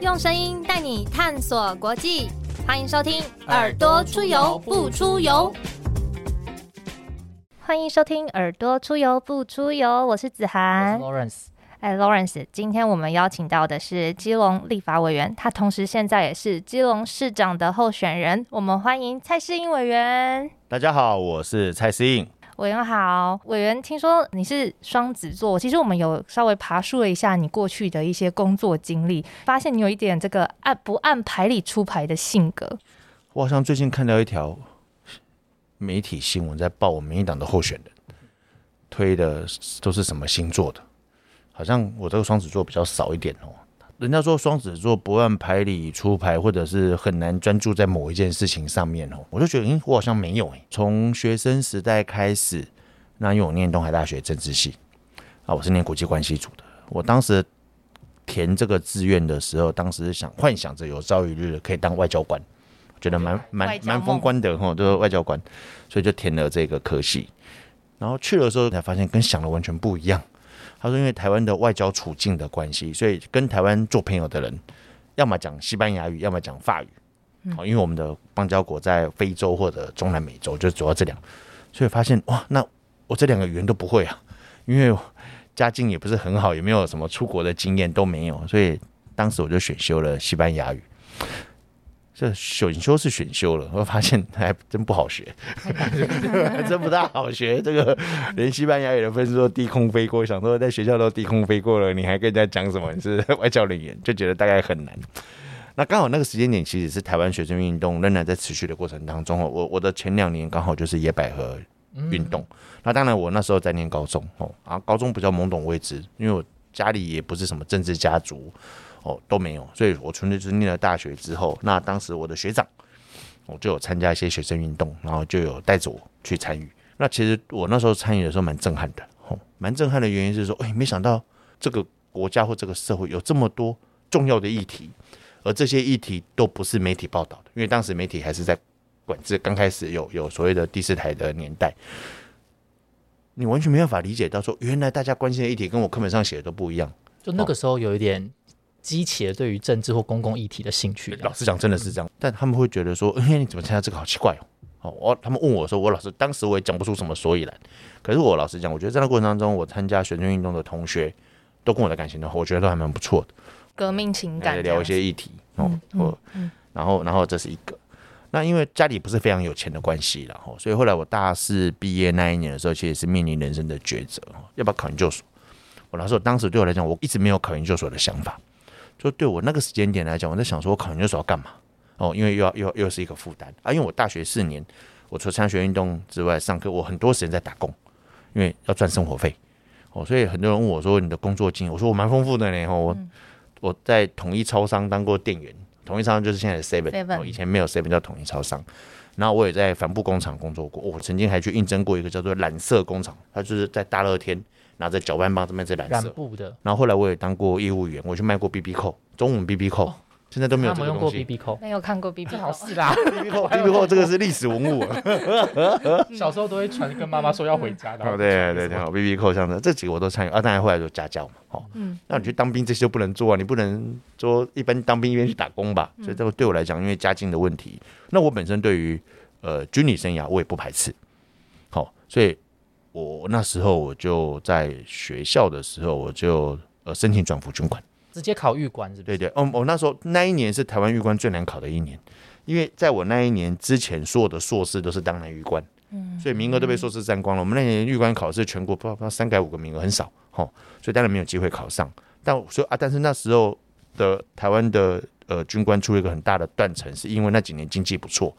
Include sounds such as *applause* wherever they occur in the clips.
用声音带你探索国际，欢迎收听《耳朵出游不出游》。欢迎收听《耳朵出游不出游》，我是子涵。Lawrence，哎，Lawrence，今天我们邀请到的是基隆立法委员，他同时现在也是基隆市长的候选人。我们欢迎蔡世英委员。大家好，我是蔡思应。委员好，委员，听说你是双子座，其实我们有稍微爬树了一下你过去的一些工作经历，发现你有一点这个按不按牌理出牌的性格。我好像最近看到一条媒体新闻，在报我们民进党的候选人推的都是什么星座的，好像我这个双子座比较少一点哦。人家说双子座不按牌理出牌，或者是很难专注在某一件事情上面哦，我就觉得，嗯，我好像没有诶。从学生时代开始，那因为我念东海大学政治系啊，我是念国际关系组的，我当时填这个志愿的时候，当时想幻想着有朝一日可以当外交官，觉得蛮外蛮蛮风光的哈，就是外交官，所以就填了这个科系。然后去的时候才发现跟想的完全不一样。他说，因为台湾的外交处境的关系，所以跟台湾做朋友的人，要么讲西班牙语，要么讲法语。哦，因为我们的邦交国在非洲或者中南美洲，就主要这两，所以发现哇，那我这两个语言都不会啊，因为家境也不是很好，也没有什么出国的经验都没有，所以当时我就选修了西班牙语。这选修是选修了，我发现还真不好学，还真不大好学。这个连西班牙语的分数都低空飞过，想说在学校都低空飞过了，你还跟人家讲什么？你是 *laughs* 外交人员，就觉得大概很难。那刚好那个时间点，其实是台湾学生运动仍然在持续的过程当中哦。我我的前两年刚好就是野百合运动，那当然我那时候在念高中哦，啊，高中比较懵懂未知，因为我家里也不是什么政治家族哦，都没有，所以我纯粹就是念了大学之后，那当时我的学长，我就有参加一些学生运动，然后就有带着我去参与。那其实我那时候参与的时候蛮震撼的，哦，蛮震撼的原因是说，哎，没想到这个国家或这个社会有这么多重要的议题。而这些议题都不是媒体报道的，因为当时媒体还是在管制，刚开始有有所谓的第四台的年代，你完全没办法理解到说，原来大家关心的议题跟我课本上写的都不一样。就那个时候有一点激起了对于政治或公共议题的兴趣。老实讲，真的是这样，但他们会觉得说，哎，你怎么参加这个好奇怪哦。哦，我他们问我说，我老师当时我也讲不出什么所以然。可是我老实讲，我觉得在那过程当中，我参加学生运动的同学都跟我的感情的，我觉得都还蛮不错的。革命情感聊一些议题哦，嗯我然后然后这是一个，那因为家里不是非常有钱的关系然后所以后来我大四毕业那一年的时候，其实是面临人生的抉择，要不要考研究所？我老师，我当时对我来讲，我一直没有考研究所的想法，就对我那个时间点来讲，我在想说我考研究所要干嘛？哦，因为又要又要又是一个负担啊，因为我大学四年，我除了参加学运动之外，上课我很多时间在打工，因为要赚生活费哦，所以很多人问我说你的工作经验，我说我蛮丰富的呢，哦，我。我在统一超商当过店员，统一超商就是现在的 Seven，Seven 哦以前没有 Seven 叫统一超商。然后我也在帆布工厂工作过，我曾经还去应征过一个叫做染色工厂，它就是在大热天拿着搅拌棒这边在染染色。布的，然后后来我也当过业务员，我去卖过 BB 扣，中文 BB 扣，现在都没有用过这个东西。BB 扣，没有看过 B B 好是啦，*laughs* BB 扣，BB 扣这个是历史文物。*laughs* 小时候都会传跟妈妈说要回家的。哦，对对对，好，BB 扣像的这几个我都参与啊，当然后来就家教嘛，哦，嗯。那你去当兵这些就不能做啊，你不能说一般当兵一边去打工吧，所以这个对我来讲，因为家境的问题，那我本身对于呃军旅生涯我也不排斥，好，所以我那时候我就在学校的时候我就呃申请转服军管，直接考预官是不是？对对，嗯，我那时候那一年是台湾预官最难考的一年，因为在我那一年之前，所有的硕士都是当男预官，嗯所以名额都被硕士占光了。我们那年预官考试全国不知道不知道三改五个名额很少，吼，所以当然没有机会考上。但所以啊，但是那时候的台湾的呃军官出了一个很大的断层，是因为那几年经济不错，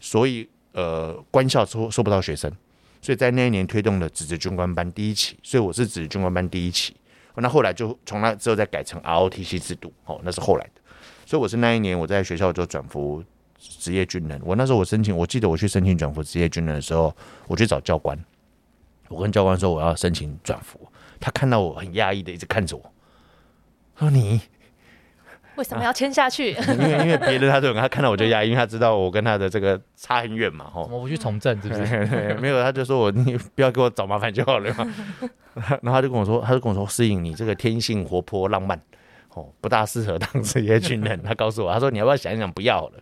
所以呃官校收收不到学生，所以在那一年推动了职职军官班第一期，所以我是职职军官班第一期。那后来就从那之后再改成 ROTC 制度，哦，那是后来的。所以我是那一年我在学校就转服职业军人。我那时候我申请，我记得我去申请转服职业军人的时候，我去找教官，我跟教官说我要申请转服，他看到我很讶异的一直看着我，说你，为什么要签下去？因为因为别的他都有他看到我就压抑，因为他知道我跟他的这个差很远嘛，吼我。不去从政？是不是？对，没有，他就说我你不要给我找麻烦就好了嘛。*laughs* 然后他就跟我说，他就跟我说，适应你这个天性活泼浪漫，哦，不大适合当职业军人。他告诉我，他说你要不要想一想，不要好了。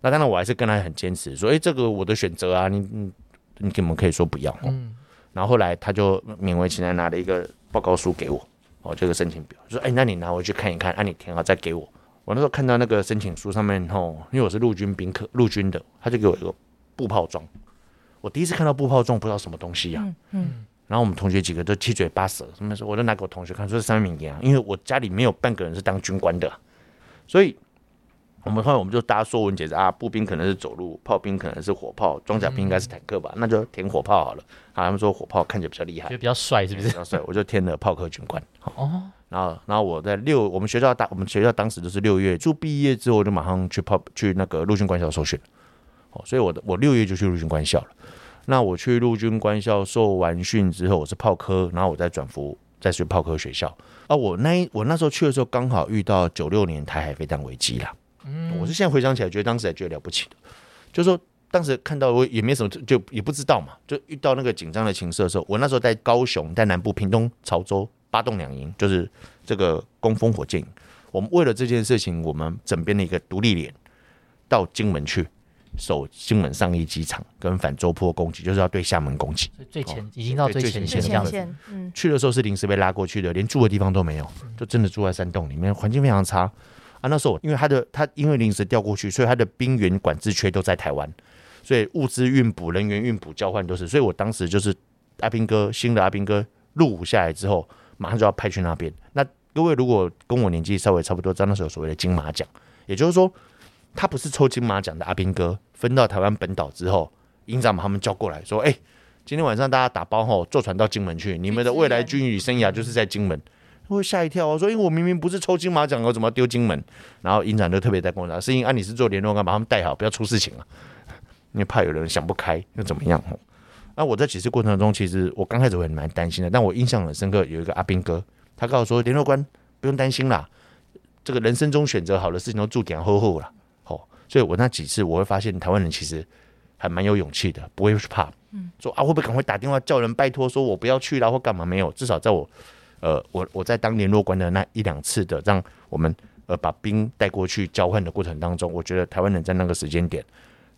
那当然，我还是跟他很坚持，说，哎，这个我的选择啊，你你你根本可以说不要。嗯，然后后来他就勉为其难拿了一个报告书给我，哦，这个申请表，说，哎，那你拿回去看一看，啊，你填好再给我。我那时候看到那个申请书上面，吼，因为我是陆军兵科，陆军的，他就给我一个步炮装。我第一次看到步炮装，不知道什么东西呀、嗯嗯然后我们同学几个都七嘴八舌，他们说，我就拿给我同学看，说是三名营啊，因为我家里没有半个人是当军官的，所以我们后来我们就大家说文解字啊，步兵可能是走路，炮兵可能是火炮，装甲兵应该是坦克吧，那就填火炮好了。啊，他们说火炮看起来比较厉害就，比较帅是不是？比较帅，我就填了炮科军官。哦，然后，然后我在六，我们学校大，我们学校当时就是六月，就毕业之后我就马上去炮去那个陆军官校受训，哦，所以我的我六月就去陆军官校了。那我去陆军官校受完训之后，我是炮科，然后我再转服再去炮科学校。啊，我那一我那时候去的时候，刚好遇到九六年台海飞弹危机啦。嗯，我是现在回想起来，觉得当时还觉得了不起的，就是说当时看到我也没什么，就也不知道嘛，就遇到那个紧张的情势的时候，我那时候在高雄，在南部屏东潮州八栋两营，就是这个攻风火箭营。我们为了这件事情，我们整编了一个独立连到金门去守金门上一机场，跟反周坡攻击，就是要对厦门攻击。最前已经到最前线这样子。前线，嗯去的时候是临时被拉过去的，连住的地方都没有，就真的住在山洞里面，环境非常差啊。那时候因为他的他因为临时调过去，所以他的兵员管制缺都在台湾，所以物资运补、人员运补、交换都是。所以我当时就是阿兵哥新的阿兵哥入伍下来之后，马上就要派去那边。那各位如果跟我年纪稍微差不多，知道那时候有所谓的金马奖，也就是说他不是抽金马奖的阿兵哥，分到台湾本岛之后，营长把他们叫过来说：“哎、今天晚上大家打包后坐船到金门去，你们的未来军旅生涯就是在金门。”会吓一跳哦，说因为我明明不是抽金马奖，我怎么丢金门？然后营长就特别在跟我讲，是因为啊你是做联络官，把他们带好，不要出事情啊，*laughs* 因为怕有人想不开又怎么样哦。那我在几次过程中，其实我刚开始会蛮担心的，但我印象很深刻，有一个阿兵哥，他告诉我说，联络官不用担心啦，这个人生中选择好的事情都注点厚厚了，哦，所以我那几次我会发现台湾人其实还蛮有勇气的，不会去怕，说啊会不会赶快打电话叫人拜托说我不要去了或干嘛没有，至少在我呃我我在当联络官的那一两次的让我们呃把兵带过去交换的过程当中，我觉得台湾人在那个时间点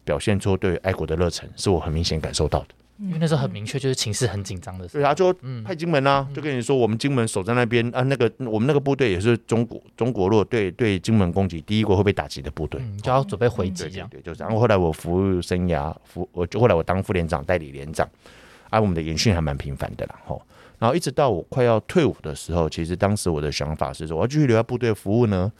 表现出对爱国的热忱，是我很明显感受到的。因为那时候很明确，就是情势很紧张的时候。对啊，就派金门啊，就跟你说，我们金门守在那边啊，那个我们那个部队也是中国中国若对对金门攻击第一个会被打击的部队。嗯，就要准备回击这样。对对，就是。然后后来我服务生涯，服我就后来我当副连长、代理连长，啊，我们的演训还蛮频繁的啦，吼。然后一直到我快要退伍的时候，其实当时我的想法是说，我要继续留在部队服务呢，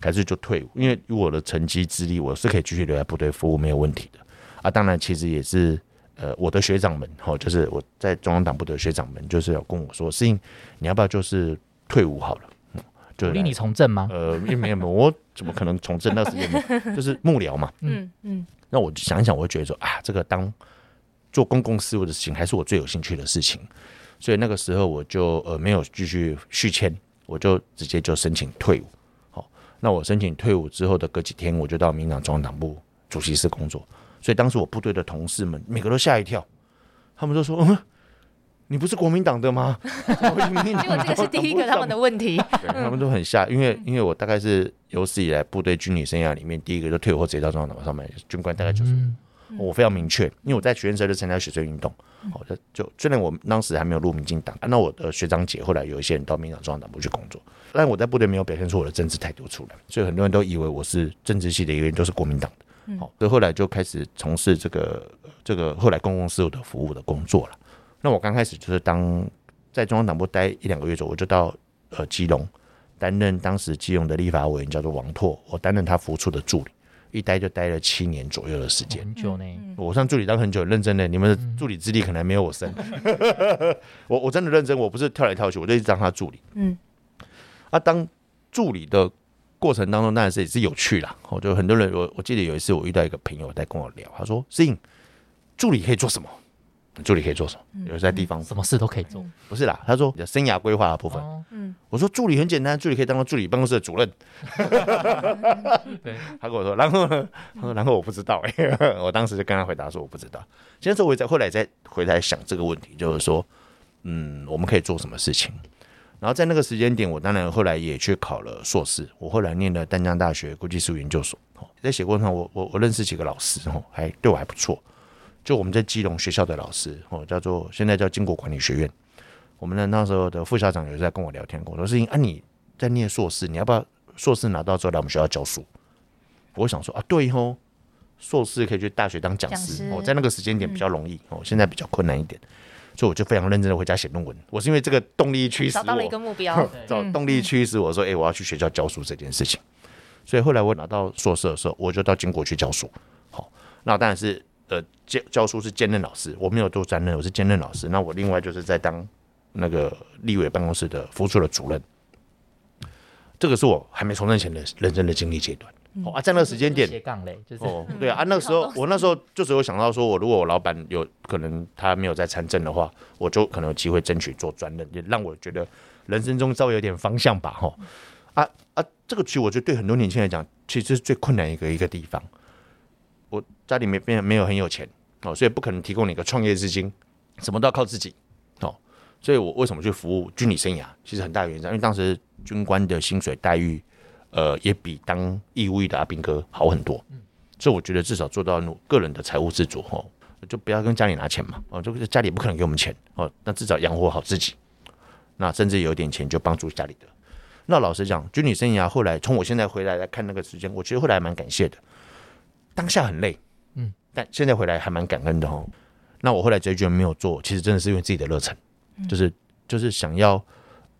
还是就退伍？因为以我的成绩资历，我是可以继续留在部队服务，没有问题的。啊，当然，其实也是呃，我的学长们，哈，就是我在中央党部的学长们，就是有跟我说，适应你要不要就是退伍好了？嗯，就来鼓励你从政吗？呃，因为没有没有，我怎么可能从政？那时间没 *laughs* 就是幕僚嘛。嗯嗯那我就想一想，我会觉得说啊，这个当做公共事务的事情，还是我最有兴趣的事情。所以那个时候我就呃没有继续续签，我就直接就申请退伍。好，那我申请退伍之后的隔几天，我就到民党中央党部主席室工作。所以当时我部队的同事们每个都吓一跳，他们都说：“ *laughs* 嗯，你不是国民党的吗？”结结果这个是第一个他们的问题。他们 *laughs* 都很吓，因为因为我大概是有史以来部队军旅生涯里面第一个就退伍后直接到中央党上面，军官大概就是我，我非常明确，因为我在学院时候就参加学生运动，好的就虽然我当时还没有入民进党，啊那我的学长姐后来有一些人到民进党中央党部去工作，但我在部队没有表现出我的政治态度出来，所以很多人都以为我是政治系的一个人，都是国民党的。好，所以后来就开始从事这个这个后来公共事务的服务的工作了。那我刚开始就是当在中央党部待一两个月左右，我就到呃基隆担任当时基隆的立法委员，叫做王拓，我担任他服务处的助理，一待就待了七年左右的时间。很久呢。我上助理当很久，认真的，你们的助理资历可能没有我深。*laughs* 我我真的认真，我不是跳来跳去，我就一直当他助理。嗯啊，当助理的过程当中，当然是也是有趣啦。我就很多人，我我记得有一次我遇到一个朋友在跟我聊，他说：“适应助理可以做什么？助理可以做什么？有在地方什么事都可以做。不是啦，他说你的生涯规划的部分。哦，嗯我说助理很简单，助理可以当到助理办公室的主任。对，*laughs* 他跟我说，然后呢？他说，然后我不知道哎、*laughs* 我当时就跟他回答说我不知道。现在我在后来再回来想这个问题，就是说，嗯，我们可以做什么事情？然后在那个时间点，我当然后来也去考了硕士，我后来念了丹江大学国际事务研究所。哦，在写过程中，我我我认识几个老师，哦，还对我还不错。就我们在基隆学校的老师，哦，叫做现在叫经国管理学院。我们的那时候的副校长有在跟我聊天，跟我说：“是啊，你在念硕士，你要不要硕士拿到之后来我们学校教书？”我想说啊，对哦，硕士可以去大学当讲师哦，在那个时间点比较容易，哦，现在比较困难一点，所以我就非常认真的回家写论文。我是因为这个动力驱使找到了一，个目标，*laughs* 找动力驱使我说，哎、我要去学校教书这件事情。所以后来我拿到硕士的时候，我就到经国去教书。好，那当然是呃教教书是兼任老师，我没有做专任，我是兼任老师。那我另外就是在当那个立委办公室的副处的主任。这个是我还没从政前的人生的经历阶段。哦啊，在那个时间点，斜杠嘞，就是哦，对啊，啊那时候我那时候就只有想到说，我如果我老板有可能他没有在参政的话，我就可能有机会争取做专任，也让我觉得人生中稍微有点方向吧，哈。啊啊，这个其实我觉得对很多年轻人来讲，其实是最困难一个一个地方。我家里面没没有很有钱哦，所以不可能提供你一个创业资金，什么都要靠自己哦。所以我为什么去服务军旅生涯？其实很大原因是因为当时军官的薪水待遇，呃，也比当义务役的阿兵哥好很多。所以我觉得至少做到努个人的财务自主哦，就不要跟家里拿钱嘛，哦，就是家里不可能给我们钱哦，那至少养活好自己，那甚至有点钱就帮助家里的。那老实讲，军旅生涯后来从我现在回来来看那个时间，我觉得后来蛮感谢的，当下很累，嗯，但现在回来还蛮感恩的哦。那我后来觉得没有做，其实真的是因为自己的热忱，就是就是想要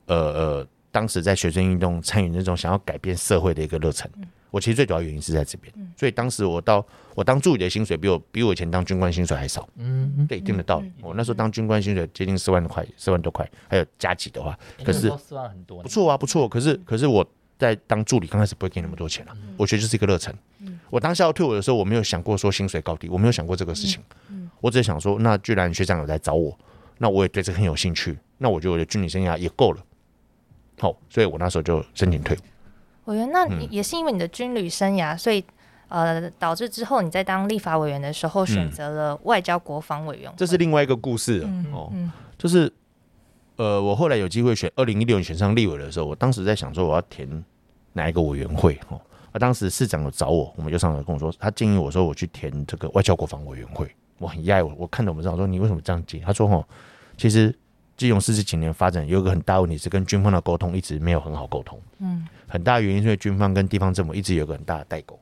呃呃，当时在学生运动参与那种想要改变社会的一个热忱。我其实最主要原因是在这边，所以当时我到我当助理的薪水比我比我以前当军官薪水还少，嗯，对，一定的道理。我那时候当军官薪水接近四万块，四万多块，还有加急的话，可是四万很多，不错啊，不错。可是可是我在当助理刚开始不会给那么多钱啊，我觉得就是一个热忱。我当下要退伍的时候，我没有想过说薪水高低，我没有想过这个事情。我只是想说，那既然学长有来找我，那我也对这个很有兴趣，那我觉得我的军旅生涯也够了。好，所以我那时候就申请退伍。委员，那也是因为你的军旅生涯，所以呃，导致之后你在当立法委员的时候选择了外交国防委员会。这是另外一个故事嗯、哦，就是呃，我后来有机会选二零一六年选上立委的时候，我当时在想说我要填哪一个委员会哦，啊，当时市长有找我，我们就上来跟我说，他建议我说我去填这个外交国防委员会，我很讶异，我我看着我们市长说你为什么这样接？他说哦，其实基隆市这几年发展有一个很大问题是跟军方的沟通一直没有很好沟通，嗯，很大原因是因为军方跟地方政府一直有个很大的代沟。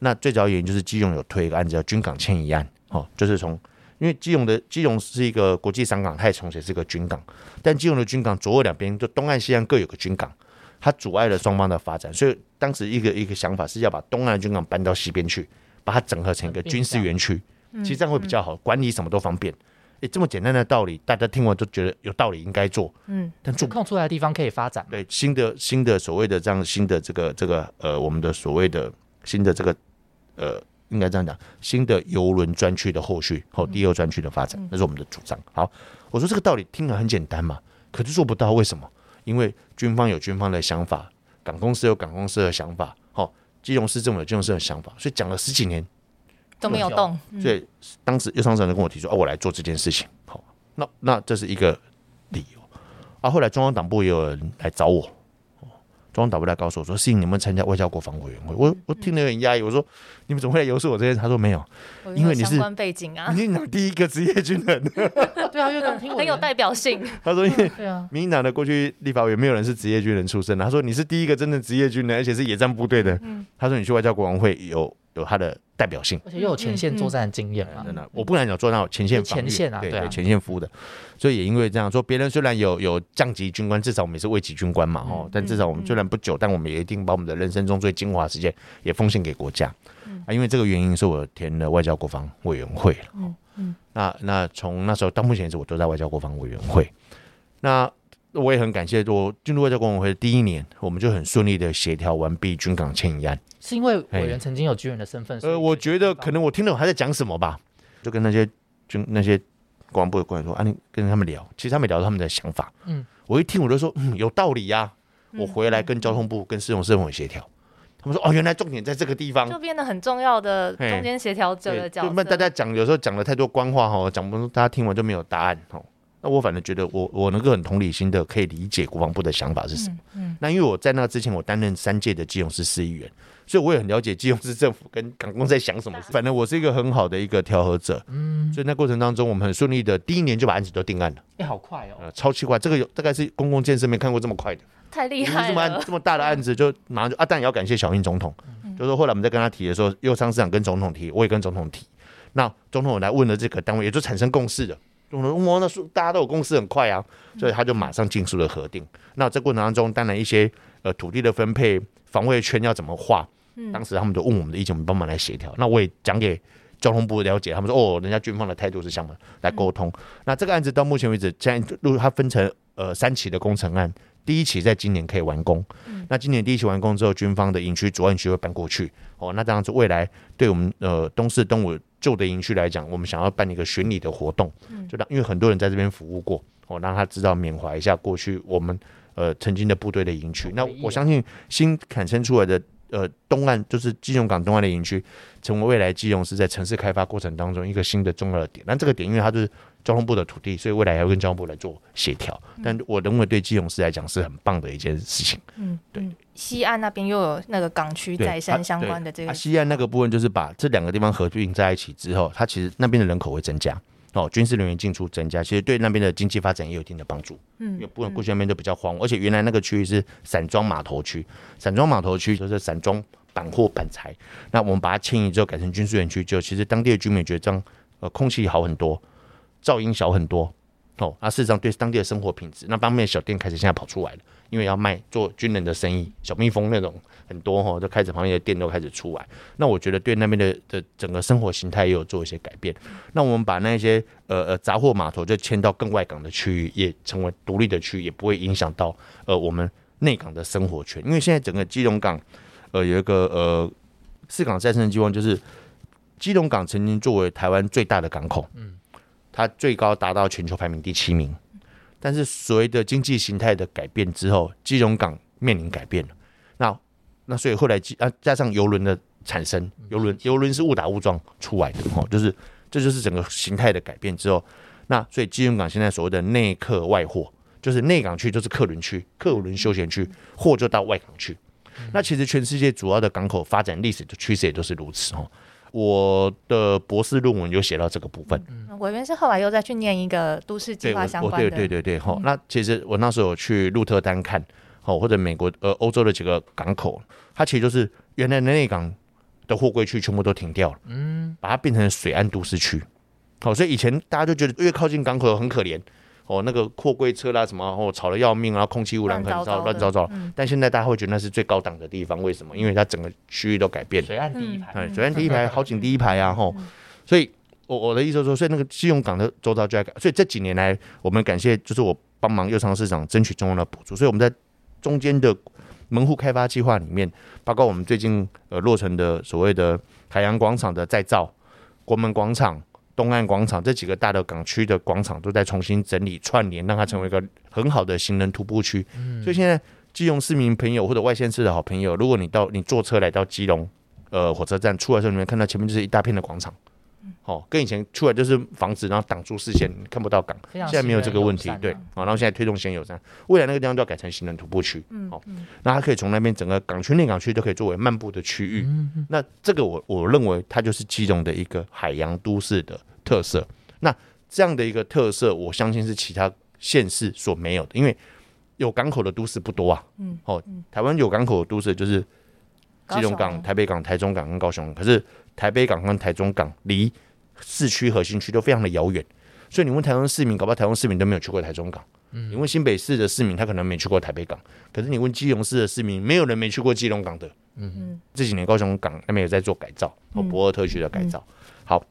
那最主要原因就是基隆有推一个案子叫军港迁移案，哦，就是从因为基隆的基隆是一个国际商港，它也同时是一个军港，但基隆的军港左右两边就东岸西岸各有个军港，它阻碍了双方的发展，所以当时一个一个想法是要把东岸军港搬到西边去，把它整合成一个军事园区，其实这样会比较好，管理什么都方便。诶，这么简单的道理，大家听完都觉得有道理，应该做，嗯，但做空出来的地方可以发展，对新的新的所谓的这样新的这个这个呃，我们的所谓的新的这个呃，应该这样讲，新的游轮专区的后续后第二专区的发展，那是我们的主张。好，我说这个道理听了很简单嘛，可是做不到，为什么？因为军方有军方的想法，港公司有港公司的想法，好，基隆市政府有基隆市的想法，所以讲了十几年，都没有动，所以当时右上长就跟我提出，哦，我来做这件事情。好，那那这是一个理由。啊，后来中央党部也有人来找我，哦中央党部来告诉我说，是你们参加外交国防委员会。我我听得有点压抑，我说你们怎么会来游说我这些？他说没有，因为你是相关背景啊，民进党第一个职业军人。*laughs* 对啊，因为刚听我很有代表性。他说因为对啊，民进党的过去立法委员没有人是职业军人出身的。他说你是第一个真正职业军人，而且是野战部队的。他说你去外交国防会有有他的代表性。而且又有前线作战的经验嘛，真的，我不敢讲做到前线防御前线啊对前线服务的，所以也因为这样说，别人虽然有有降级军官，至少我们也是位级军官嘛，哦，但至少我们虽然不久，但我们也一定把我们的人生中最精华时间也奉献给国家啊。因为这个原因，所以我填了外交国防委员会了。嗯嗯，那那从那时候到目前为止，我都在外交国防委员会。那我也很感谢，我进入外交国防委会的第一年，我们就很顺利的协调完毕军港迁移案。是因为委员曾经有军人的身份，呃，我觉得可能我听懂他在讲什么吧，就跟那些军那些国防部的官员说啊，你跟他们聊，其实他们聊他们的想法，嗯嗯，我一听我就说，嗯，有道理呀、我回来跟交通部、跟市容市政府协调，他们说哦，原来重点在这个地方就。变得很重要的嘿中间协调者的角色。那大家讲有时候讲了太多官话哈，讲不大家听完就没有答案哈。那我反正觉得我我能够很同理心的可以理解国防部的想法是什么。嗯那因为我在那之前我担任三届的基隆市市议员，所以我也很了解基隆市政府跟港工在想什么。反正我是一个很好的一个调和者，嗯，所以那过程当中我们很顺利的第一年就把案子都定案了，哎，好快哦，呃，超奇怪，这个有大概是公共建设没看过这么快的。太厉害了，这么这么大的案子，就马上就啊，但也要感谢小英总统，就是说后来我们在跟他提的时候，右昌市长跟总统提，我也跟总统提，那总统来问了这个单位，也就产生共识了。总统说哇，那是大家都有共识，很快啊，所以他就马上尽速的核定。那这过程当中，当然一些呃土地的分配、防卫圈要怎么画，当时他们就问我们的意见，我们帮忙来协调。那我也讲给交通部了解，他们说哦，人家军方的态度是什么，来沟通。那这个案子到目前为止，现在如它分成呃三期的工程案，第一期在今年可以完工。那今年第一期完工之后，军方的营区主案区会搬过去。哦，那这样子未来对我们呃东市东武旧的营区来讲，我们想要办一个巡礼的活动，就让因为很多人在这边服务过，哦，让他知道缅怀一下过去我们呃曾经的部队的营区。那我相信新产生出来的呃东岸就是基隆港东岸的营区，成为未来基隆是在城市开发过程当中一个新的重要的点。那这个点因为它就是交通部的土地，所以未来还要跟交通部来做协调。但我认为对基隆市来讲是很棒的一件事情。嗯，对嗯，西岸那边又有那个港区对再生相关的这个啊，，西岸那个部分就是把这两个地方合并在一起之后，它其实那边的人口会增加。哦，军事人员进出增加，其实对那边的经济发展也有一定的帮助。嗯因嗯为不然过去那边都比较荒芜，而且原来那个区域是散装码头区，散装码头区就是散装板货板材。那我们把它迁移之后改成军事园区，就其实当地的居民觉得这样，呃，空气好很多，噪音小很多。哦，啊事实上对当地的生活品质，那方面小店开始现在跑出来了，因为要卖做军人的生意，小蜜蜂那种很多哈、哦，就开始旁边的店都开始出来。那我觉得对那边的的整个生活形态也有做一些改变。那我们把那些呃呃杂货码头就迁到更外港的区域，也成为独立的区域，也不会影响到呃我们内港的生活圈。因为现在整个基隆港呃有一个呃四港再生的计划，就是基隆港曾经作为台湾最大的港口，嗯，它最高达到全球排名第七名。但是随着经济形态的改变之后，基隆港面临改变了。那那所以后来基啊加上游轮的产生，游轮游轮是误打误撞出来的哦，就是这就是整个形态的改变之后，那所以基隆港现在所谓的内客外货，就是内港区就是客轮区、客轮休闲区，货就到外港去。那其实全世界主要的港口发展历史的趋势也都是如此哦。我的博士论文有写到这个部分，嗯，我原是后来又再去念一个都市计对，划相关的，对对对，哈、那其实我那时候有去鹿特丹看，哦，或者美国呃欧洲的几个港口，它其实就是原来的内港的货柜区全部都停掉了，嗯，把它变成水岸都市区，好、所以以前大家就觉得越靠近港口很可怜。哦，那个货柜车啦，什么哦，吵得要命啊，空气污染很糟，乱糟糟但现在大家会觉得那是最高档的地方，为什么？因为它整个区域都改变了。水岸第一排，哎，水岸第一排，好景第一排啊，吼，所以我我的意思是说，所以那个信用港的周遭就在改，所以这几年来，我们感谢就是我帮忙右昌市长争取中央的补助，所以我们在中间的门户开发计划里面，包括我们最近呃落成的所谓的海洋广场的再造、国门广场、东岸广场这几个大的港区的广场都在重新整理串联，让它成为一个很好的行人徒步区。所以现在基隆市民朋友或者外县市的好朋友，如果你到你坐车来到基隆呃火车站出来的时候，你会看到前面就是一大片的广场。哦，跟以前出来就是房子，然后挡住视线，看不到港。现在没有这个问题对善啊，好，然后现在推动先友站，未来那个地方就要改成行人徒步区，嗯。好，那它可以从那边整个港区、内港区都可以作为漫步的区域，嗯那这个我我认为它就是基隆的一个海洋都市的特色，那这样的一个特色，我相信是其他县市所没有的，因为有港口的都市不多啊，嗯，哦，台湾有港口的都市就是基隆港、台北港、台中港跟高雄，可是台北港跟台中港离市区核心区都非常的遥远，所以你问台湾市民，搞不好台湾市民都没有去过台中港。你问新北市的市民，他可能没去过台北港，可是你问基隆市的市民，没有人没去过基隆港的。嗯这几年高雄港那边有在做改造，和嗯博尔特区的改造。好，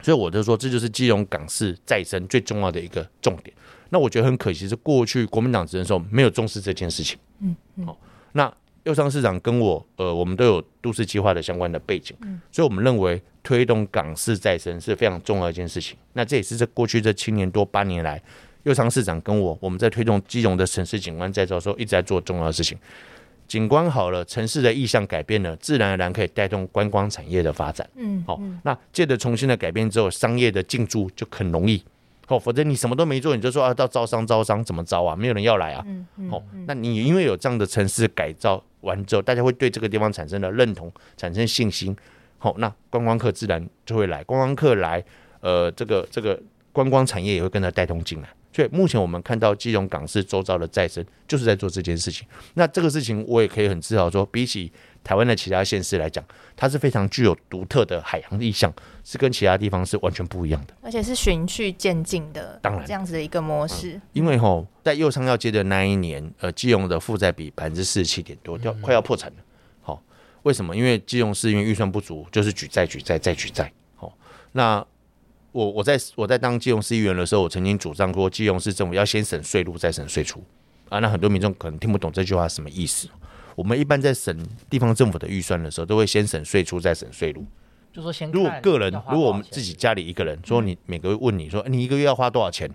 所以我就说，这就是基隆港市再生最重要的一个重点。那我觉得很可惜是过去国民党执政的时候没有重视这件事情。嗯嗯好、那右昌市长跟我，呃，我们都有都市计划的相关的背景，嗯所以我们认为推动港市再生是非常重要一件事情。那这也是这过去这七年多八年来，右昌市长跟我我们在推动基隆的城市景观再造的时候，一直在做重要的事情。景观好了，城市的意向改变了，自然而然可以带动观光产业的发展。嗯，好、嗯那借着重新的改变之后，商业的进驻就很容易。哦，否则你什么都没做，你就说啊，到招商招商怎么招啊？没有人要来啊。嗯嗯哦，那你因为有这样的城市改造完之后，大家会对这个地方产生了认同，产生信心。好、那观光客自然就会来，观光客来，呃，这个这个观光产业也会跟着带动进来。所以目前我们看到基隆港市周遭的再生，就是在做这件事情。那这个事情我也可以很自豪说，比起台湾的其他县市来讲，它是非常具有独特的海洋意象，是跟其他地方是完全不一样的。而且是循序渐进的，当然这样子的一个模式。因为吼，在右上要接的那一年，呃，基隆的负债比百分之四十七点多，要快要破产了。好、为什么？因为基隆市因为预算不足，就是举债、举债、再举债。好、那我我在我在当基隆市议员的时候，我曾经主张过，基隆市政府要先省税入，再省税出。啊，那很多民众可能听不懂这句话什么意思。我们一般在省地方政府的预算的时候，都会先省税出，再省税入。就说先如果看个人如果我们自己家里一个人，说你每个月问你说你一个月要花多少钱，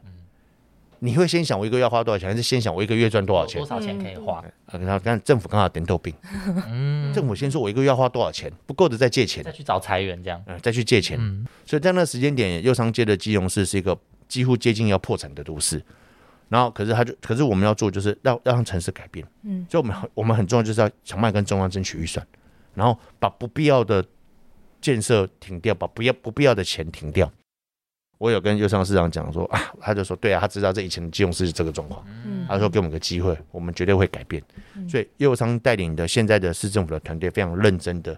你会先想我一个月要花多少钱，还是先想我一个月赚多少钱多？少钱可以花？啊，然后看政府刚好点头病，嗯，*laughs* 政府先说我一个月要花多少钱，不够的再借钱再，去找裁员这样。嗯、再去借钱。嗯，所以在那时间点，右商街的基隆市是一个几乎接近要破产的都市。然后，可是他就，可是我们要做就是要要让城市改变。嗯，所以我们很我们很重要就是要想办法跟中央争取预算，然后把不必要的建设停掉，把不要不必要的钱停掉。我有跟右上市长讲说啊，他就说对啊，他知道这以前的金融市是这个状况，嗯他说给我们个机会，我们绝对会改变。嗯所以右商带领的现在的市政府的团队非常认真的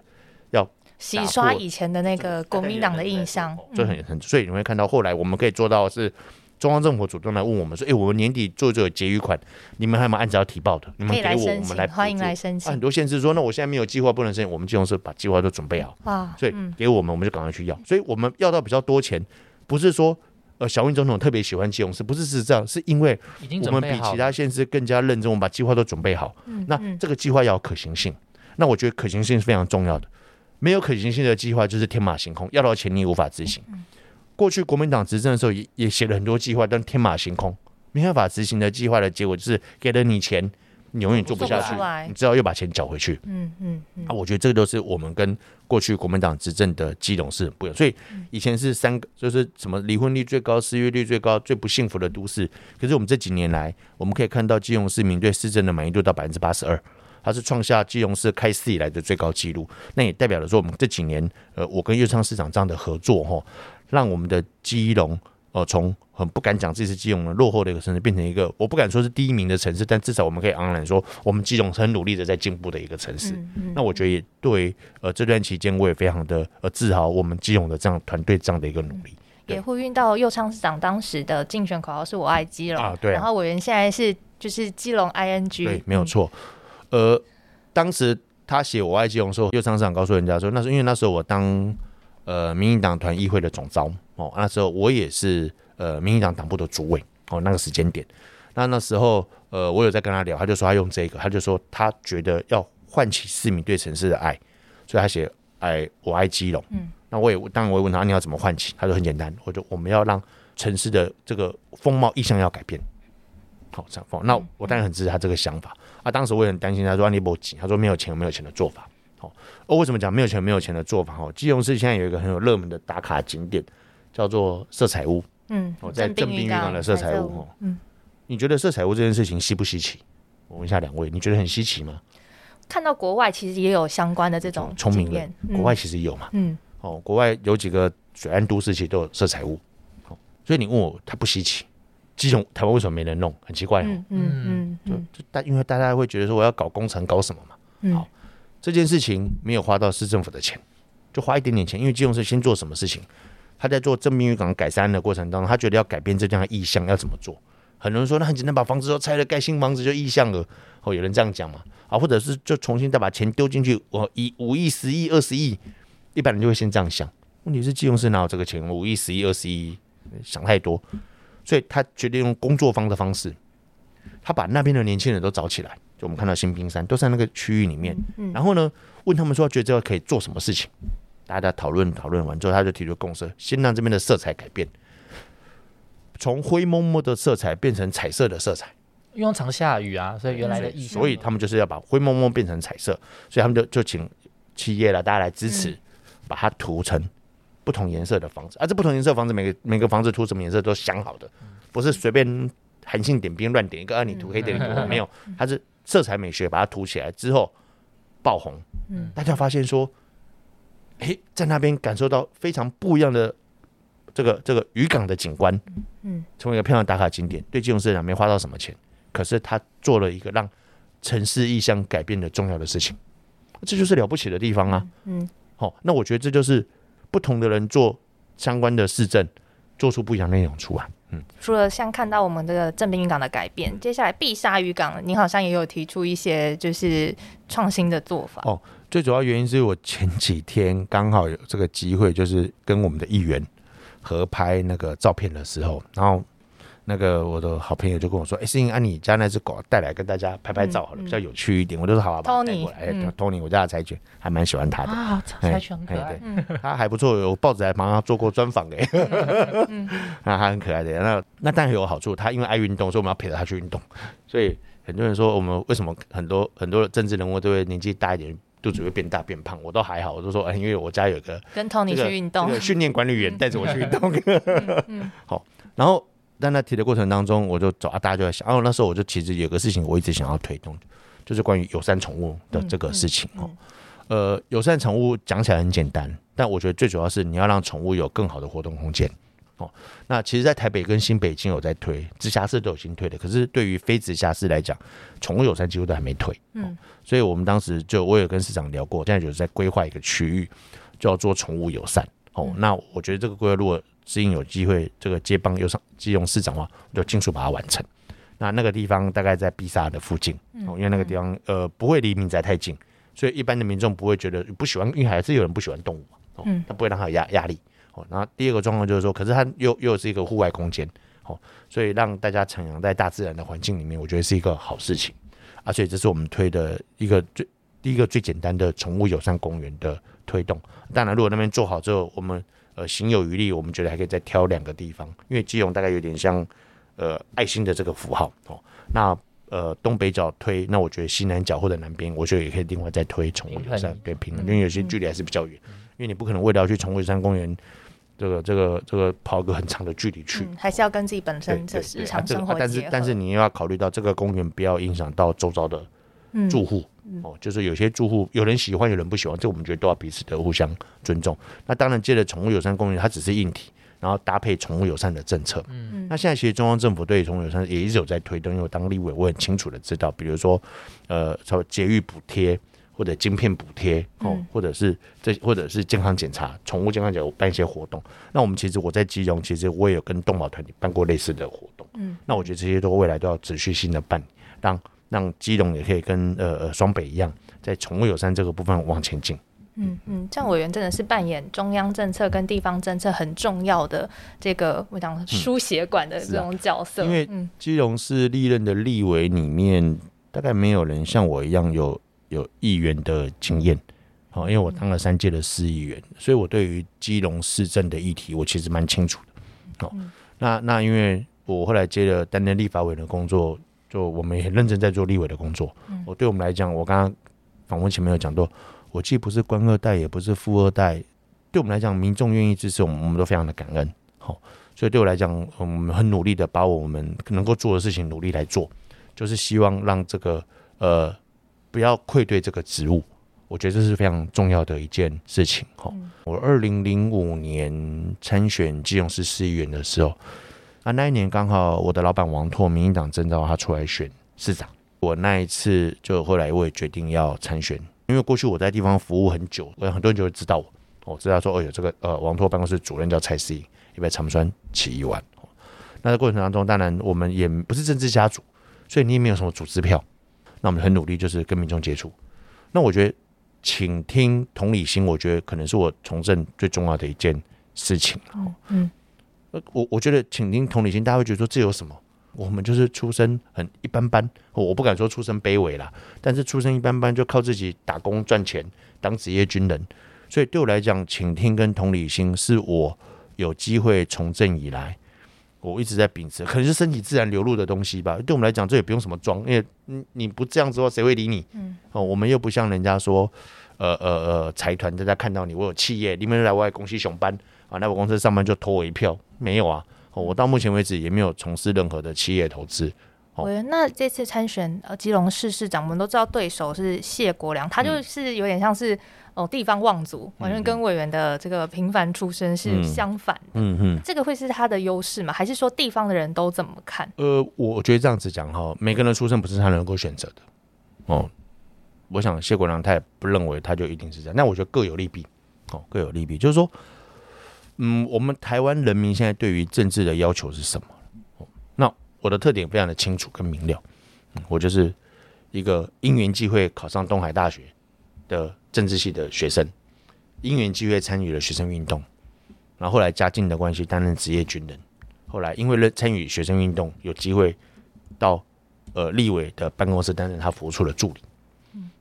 要洗刷以前的那个国民党的印象。这很很，所以你会看到后来我们可以做到的是，中央政府主动来问我们说，哎、我们年底做这个结余款，你们还有没有按照要提报的？你们给我，来申请，我们来欢迎来申请啊很。多县市说，那我现在没有计划不能申请，我们金融社把计划都准备好，哇，所以嗯给我们，我们就赶快去要。所以我们要到比较多钱，不是说呃小英总统特别喜欢基隆市，不是是这样，是因为我们比。其他县市更加认真，我们把计划都准备好。嗯那嗯这个计划要有可行性，那我觉得可行性是非常重要的。没有可行性的计划就是天马行空，要到钱你无法执行。嗯过去国民党执政的时候也也写了很多计划，但天马行空，没办法执行的计划的结果就是给了你钱，你永远做不下去你知道又把钱缴回去。嗯嗯嗯啊，我觉得这个都是我们跟过去国民党执政的基隆是很不一样。所以以前是三个，就是什么离婚率最高、失业率最高、最不幸福的都市。可是我们这几年来，我们可以看到基隆市民对市政的满意度到百分之八十二，它是创下基隆市开市以来的最高纪录。那也代表了说，我们这几年，呃，我跟右昌市长这样的合作，吼，让我们的基隆。呃，从很不敢讲自己是基隆的落后的一个城市，变成一个我不敢说是第一名的城市，但至少我们可以昂然说，我们基隆是很努力的在进步的一个城市。嗯嗯那我觉得也对，呃，这段期间我也非常的呃自豪，我们基隆的这样团队这样的一个努力。也呼应到右昌市长当时的竞选口号是“我爱基隆”啊对啊然后委员现在是就是基隆 ING，对，没有错。呃，当时他写我爱基隆的时候，右昌市长告诉人家说，那是因为那时候我当呃民进党团议会的总召哦，那时候我也是呃民进党党部的主委哦，那个时间点，那那时候呃我有在跟他聊，他就说他用这个，他就说他觉得要唤起市民对城市的爱，所以他写爱我爱基隆。嗯，那我也当然我也问他你要怎么唤起，他说很简单，我就我们要让城市的这个风貌意向要改变。好，这样放。那我当然很支持他这个想法啊。当时我也很担心，他说啊你不急，他说没有钱有没有钱的做法。好，哦，为什么讲没有钱没有钱的做法？哦，基隆市现在有一个很有热门的打卡景点，叫做色彩屋。嗯哦，在正滨渔港的色彩屋哦嗯，你觉得色彩屋这件事情稀不稀奇？我问一下两位，你觉得很稀奇吗？看到国外其实也有相关的这种聪明人，国外其实有嘛。嗯哦，国外有几个水岸都市其实都有色彩屋。哦，所以你问我，它不稀奇。基隆台湾为什么没人弄？很奇怪哦。嗯嗯嗯嗯就大因为大家会觉得说我要搞工程搞什么嘛。嗯好这件事情没有花到市政府的钱，就花一点点钱。因为基隆市先做什么事情？他在做正滨渔港改善的过程当中，他觉得要改变这样的意向，要怎么做？很多人说那很简单，把房子都拆了，盖新房子就意向了。哦，有人这样讲嘛？啊，或者是就重新再把钱丢进去，我一五亿、十亿、二十亿，一般人就会先这样想。问题是基隆市哪有这个钱？五亿、十亿、二十亿，想太多。所以他决定用工作坊的方式，他把那边的年轻人都找起来，就我们看到新兵山都在那个区域里面，嗯然后呢，问他们说觉得这个可以做什么事情，大家讨论讨论完之后，他就提出共识，先让这边的色彩改变，从灰蒙蒙的色彩变成彩色的色彩，因为常下雨啊，所以原来的意思，所以他们就是要把灰蒙蒙变成彩色，所以他们就就请企业了大家来支持，把它涂成不同颜色的房子，啊，这不同颜色的房子每个每个房子涂什么颜色都想好的，不是随便韩信点兵乱点一个，啊，你涂黑点你涂，没有，它是色彩美学把它涂起来之后爆红，嗯大家发现说，诶，在那边感受到非常不一样的这个这个渔港的景观，嗯，成为一个漂亮打卡景点。对金融市场没花到什么钱，可是他做了一个让城市意向改变的重要的事情，这就是了不起的地方啊。嗯，好、那我觉得这就是不同的人做相关的市政，做出不一样的内容出来。嗯，除了像看到我们这个正滨渔港的改变，接下来碧沙渔港，您好像也有提出一些就是创新的做法。哦最主要原因是我前几天刚好有这个机会，就是跟我们的议员合拍那个照片的时候，然后那个我的好朋友就跟我说：“哎、思颖，啊，你家那只狗带来跟大家拍拍照好了，比较有趣一点。”我就说：“好啊，把它带过来。哎嗯，Tony，我家的柴犬还蛮喜欢它的。啊，哎柴犬很可爱哎。嗯，它还不错，有报纸还帮它做过专访哎，嗯 *laughs* 那它很可爱的。那那当然有好处，它因为爱运动，所以我们要陪着它去运动。所以很多人说，我们为什么很多很多政治人物都会年纪大一点，肚子会变大变胖？我都还好，我都说，哎，因为我家有个跟 Tony 这个去运动这，个训练管理员带着我去运动。嗯 *laughs* 好，然后在提的过程当中，我就走啊，大家就在想，哦，那时候我就其实有个事情我一直想要推动，就是关于友善宠物的这个事情哦。呃，友善宠物讲起来很简单，但我觉得最主要是你要让宠物有更好的活动空间。哦，那其实，在台北跟新北已经有在推，直辖市都有新推的。可是对于非直辖市来讲，宠物友善几乎都还没推。嗯所以我们当时就我有跟市长聊过，现在就是在规划一个区域，就要做宠物友善。哦，那我觉得这个规划如果知音有机会这个接棒又上基隆市长的话，我就尽速把它完成。那那个地方大概在碧沙的附近，哦，因为那个地方呃不会离民宅太近，所以一般的民众不会觉得不喜欢，因为还是有人不喜欢动物嘛，哦嗯，他不会让他有压压力。哦，然后第二个状况就是说，可是它又又是一个户外空间，哦，所以让大家徜徉在大自然的环境里面，我觉得是一个好事情啊。所以这是我们推的一个最第一个最简单的宠物友善公园的推动。当然，如果那边做好之后，我们呃行有余力，我们觉得还可以再挑两个地方，因为基隆大概有点像呃爱心的这个符号哦。那呃东北角推，那我觉得西南角或者南边，我觉得也可以另外再推宠物友善平衡对平衡，因为有些距离还是比较远，因为你不可能为了要去宠物山公园。这个这个这个跑个很长的距离去，嗯，还是要跟自己本身对对啊的日常生活但是但是你又要考虑到这个公园不要影响到周遭的嗯住户、哦，就是有些住户有人喜欢，有人不喜欢，这我们觉得都要彼此的互相尊重。那当然，借着宠物友善公园它只是硬体，然后搭配宠物友善的政策。嗯那现在其实中央政府对宠物友善也一直有在推动，因为我当立委，我很清楚的知道，比如说呃，什么节育补贴。或者晶片补贴哦，嗯或者是这，或者是健康检查、宠物健康检查办一些活动。那我们其实我在基隆，其实我也有跟动保团体办过类似的活动。嗯，那我觉得这些都未来都要持续性的办，让让基隆也可以跟呃呃双北一样，在宠物友善这个部分往前进。嗯嗯，这样委员真的是扮演中央政策跟地方政策很重要的这个我讲输血管的这种角色。因为嗯基隆市历任的立委里面，大概没有人像我一样有有议员的经验。哦，因为我当了三届的市议员，所以我对于基隆市政的议题，我其实蛮清楚的。哦，那那因为我后来接了担任立法委的工作，就我们也很认真在做立委的工作。我对我们来讲，我刚刚访问前面有讲到，我既不是官二代，也不是富二代，对我们来讲，民众愿意支持我们，我们都非常的感恩。好、所以对我来讲，我们很努力的把我们能够做的事情努力来做，就是希望让这个呃不要愧对这个职务。我觉得这是非常重要的一件事情。哈、我二零零五年参选基隆市市议员的时候，啊，那一年刚好我的老板王拓，民进党征召他出来选市长。我那一次就后来我也决定要参选，因为过去我在地方服务很久，我很多人就会知道我，我知道说哦有这个呃王拓办公室主任叫蔡思颖，也被长川起一碗。那在过程当中，当然我们也不是政治家族，所以你也没有什么组织票。那我们很努力，就是跟民众接触。那我觉得，倾听同理心，我觉得可能是我从政最重要的一件事情。嗯我我觉得倾听同理心，大家会觉得说这有什么？我们就是出身很一般般，我我不敢说出身卑微啦，但是出身一般般，就靠自己打工赚钱当职业军人。所以对我来讲，倾听跟同理心是我有机会从政以来，我一直在秉持，可能是身体自然流露的东西吧。对我们来讲，这也不用什么装，因为你你不这样子的话，谁会理你？嗯哦，我们又不像人家说，呃呃呃，财团大家看到你，我有企业，你们来我来公司上班啊，来我公司上班就投我一票，没有啊。哦，我到目前为止也没有从事任何的企业投资。哦那这次参选呃基隆市市长，我们都知道对手是谢国良，他就是有点像是哦地方望族，完全跟委员的这个平凡出身是嗯相反。嗯哼。这个会是他的优势吗？还是说地方的人都怎么看？呃，我觉得这样子讲哈，每个人的出身不是他能够选择的哦。我想谢国良他也不认为他就一定是这样，那我觉得各有利弊，哦，各有利弊。就是说，嗯，我们台湾人民现在对于政治的要求是什么？哦，那我的特点非常的清楚跟明了，我就是一个因缘际会考上东海大学的政治系的学生，因缘际会参与了学生运动，然后后来家境的关系担任职业军人。后来因为参与学生运动，有机会到呃立委的办公室担任他服务处的助理，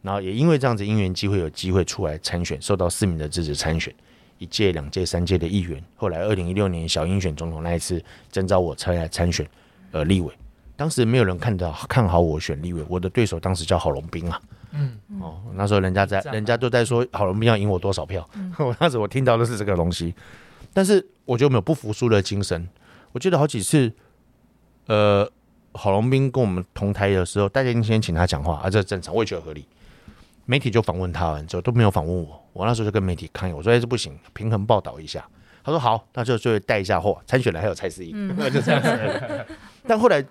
然后也因为这样子因缘机会，有机会出来参选，受到市民的支持参选，一届、两届、三届的议员。后来二零一六年小英选总统那一次征召我参来参选呃立委，当时没有人看到看好我选立委，我的对手当时叫郝龙斌啊。嗯，哦，那时候人家在，人家都在说郝龙斌要赢我多少票，*laughs* 我当时我听到的是这个东西，但是我觉得我们有不服输的精神。我记得好几次，呃，郝龙斌跟我们同台的时候，大家先请他讲话，啊，这正常，我也觉得合理。媒体就访问他完之后都没有访问我，我那时候就跟媒体抗议，我说：“哎，这不行，平衡报道一下。”他说：“好，那就就会带一下货。”参选人还有蔡思颖，*laughs* 就这样子。但后来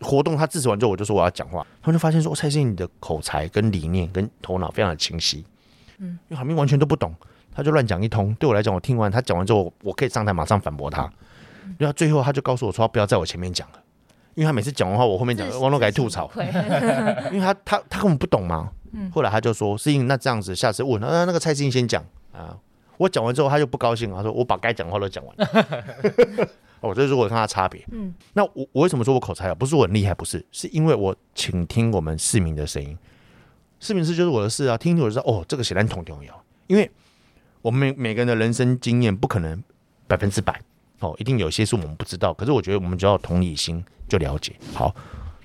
活动他致辞完之后，我就说我要讲话，他们就发现说蔡思颖你的口才跟理念跟头脑非常的清晰，嗯，因为海明完全都不懂，他就乱讲一通。对我来讲，我听完他讲完之后，我可以上台马上反驳他。然后最后他就告诉我说，不要在我前面讲了，因为他每次讲完话，我后面讲，自王龙给吐槽，因为他他他根本不懂嘛。后来他就说，是因那这样子，下次问那那个蔡思颖先讲啊。我讲完之后，他就不高兴，他说我把该讲的话都讲完了。*laughs* 哦，这就是我跟他差别。嗯，那我我为什么说我口才好？不是我很厉害，不是，是因为我倾听我们市民的声音。市民是就是我的事啊，听听我就知道哦，这个显然同重要。因为我们每每个人的人生经验不可能百分之百哦，一定有些是我们不知道。可是我觉得我们只要同理心就了解。好，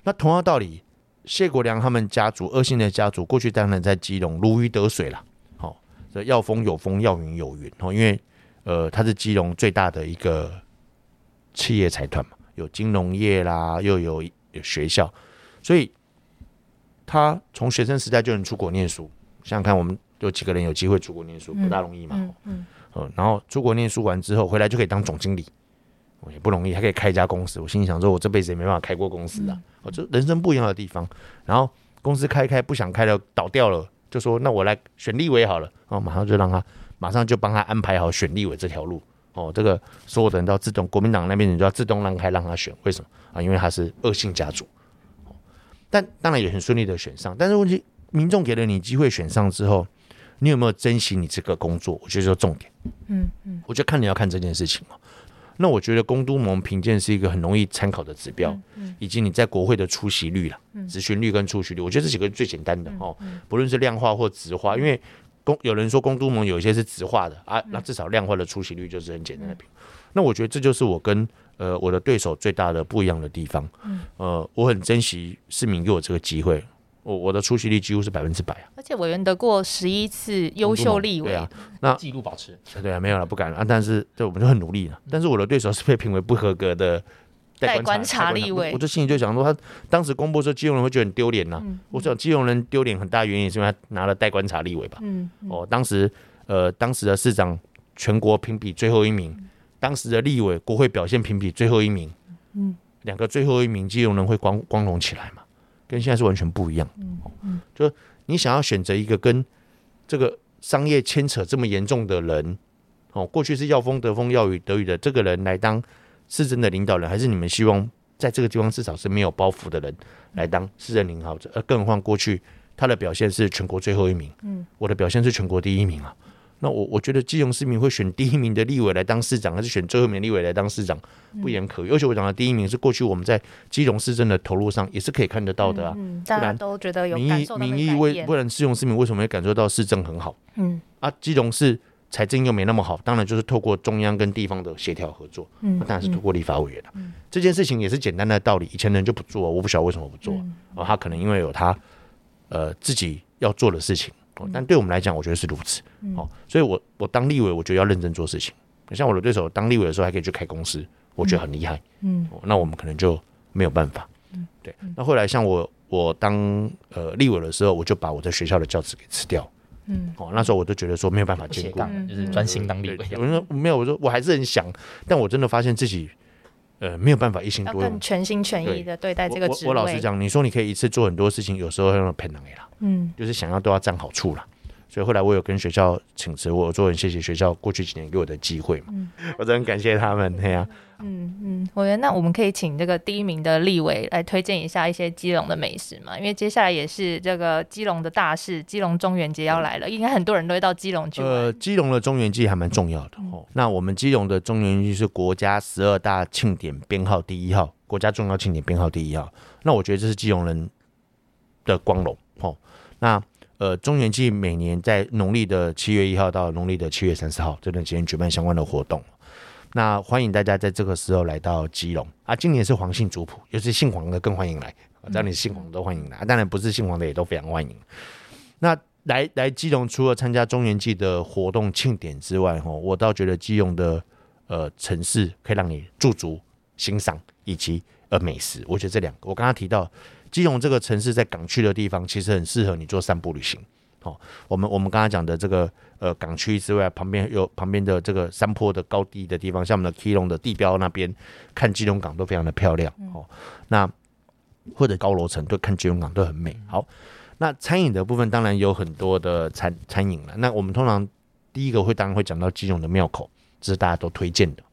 那同样道理，谢国良他们家族恶性的家族，过去当然在基隆如鱼得水了。好、这要风有风，要云有云哦，因为呃，它是基隆最大的一个企业财团嘛，有金融业啦，又有有学校，所以他从学生时代就能出国念书。想想看，我们有几个人有机会出国念书，不大容易嘛。嗯嗯，呃，然后出国念书完之后回来就可以当总经理，哦也不容易，还可以开一家公司。我心里想说，我这辈子也没办法开过公司啊，哦，这人生不一样的地方。然后公司开开不想开了，倒掉了，就说那我来选立委好了，哦，马上就让他，马上就帮他安排好选立委这条路。哦，这个所有的人都要自动，国民党那边人就要自动让开让他选，为什么啊？因为他是恶性家族。哦但当然也很顺利的选上，但是问题，民众给了你机会选上之后，你有没有珍惜你这个工作？我觉得就是重点。嗯嗯，我觉得看你要看这件事情嘛。那我觉得公都盟评鉴是一个很容易参考的指标，以及你在国会的出席率了、咨询率跟出席率，我觉得这几个是最简单的哦。不论是量化或质化，因为公有人说公都盟有一些是直化的啊，那至少量化的出席率就是很简单的评。那我觉得这就是我跟呃我的对手最大的不一样的地方。呃，我很珍惜市民给我这个机会，我我的出席率几乎是百分之百啊。而且委员得过十一次优秀立委，对啊，那记录保持，对啊，没有了，不敢了啊。但是对我们就很努力了。但是我的对手是被评为不合格的代观察立委我这心里就想说，他当时公布说基隆人会觉得很丢脸呐。我想基隆人丢脸很大原因是因为他拿了代观察立委吧。嗯，哦，当时呃，当时的市长全国评比最后一名，当时的立委国会表现评比最后一名。嗯，两个最后一名基隆人会光光荣起来嘛？跟现在是完全不一样。嗯嗯，就你想要选择一个跟这个商业牵扯这么严重的人，哦，过去是要风得风要雨得雨的这个人来当市政的领导人，还是你们希望在这个地方至少是没有包袱的人来当市政领导者？而，更何况过去他的表现是全国最后一名，嗯，我的表现是全国第一名啊。那我我觉得基隆市民会选第一名的立委来当市长，还是选最后一名的立委来当市长，不言可喻。而且我讲的第一名是过去我们在基隆市政的投入上也是可以看得到的啊。嗯，大家都觉得有民意民意为不然基隆市民为什么会感受到市政很好？嗯啊，基隆市财政又没那么好，当然就是透过中央跟地方的协调合作，嗯那当然是透过立法委员了。这件事情也是简单的道理，以前人就不做，我不晓得为什么不做。嗯哦，他可能因为有他呃自己要做的事情，嗯哦，但对我们来讲，我觉得是如此。哦，所以我我当立委，我觉得要认真做事情。像我的对手当立委的时候，还可以去开公司，我觉得很厉害。嗯哦，那我们可能就没有办法。嗯对。那后来像我我当呃立委的时候，我就把我在学校的教职给辞掉。嗯，哦，那时候我都觉得说没有办法兼顾。就是专心当立委。我说没有，我说我还是很想，但我真的发现自己呃没有办法一心多用更。全心全意的对待这个我职位。我我老实讲，你说你可以一次做很多事情，有时候用骗人的啦，嗯就是想要都要占好处啦。所以后来我有跟学校请辞，我说很谢谢学校过去几年给我的机会嘛，我真的很感谢他们。对呀、嗯嗯，我觉得那我们可以请这个第一名的立委来推荐一下一些基隆的美食嘛，因为接下来也是这个基隆的大事，基隆中元节要来了，应该很多人都会到基隆去。呃，基隆的中元祭还蛮重要的哦。那我们基隆的中元祭是国家十二大庆典编号第一号，国家重要庆典编号第一号。那我觉得这是基隆人的光荣哦。那呃，中元祭每年在农历的七月一号到农历的七月三十号这段时间举办相关的活动。那欢迎大家在这个时候来到基隆啊！今年是黄姓族谱，尤其姓黄的更欢迎来，只要你姓黄都欢迎来，当然不是姓黄的也都非常欢迎。那来来基隆，除了参加中元祭的活动庆典之外，哈，我倒觉得基隆的呃城市可以让你驻足欣赏，以及呃美食。我觉得这两个，我刚刚提到基隆这个城市在港区的地方，其实很适合你做散步旅行。哦，我们我们刚刚讲的这个呃港区之外，旁边有旁边的这个山坡的高低的地方，像我们的基隆的地标那边，看基隆港都非常的漂亮哦。那或者高楼层都看基隆港都很美。好，那餐饮的部分当然有很多的餐餐饮了。那我们通常第一个会当然会讲到基隆的庙口，这是大家都推荐的。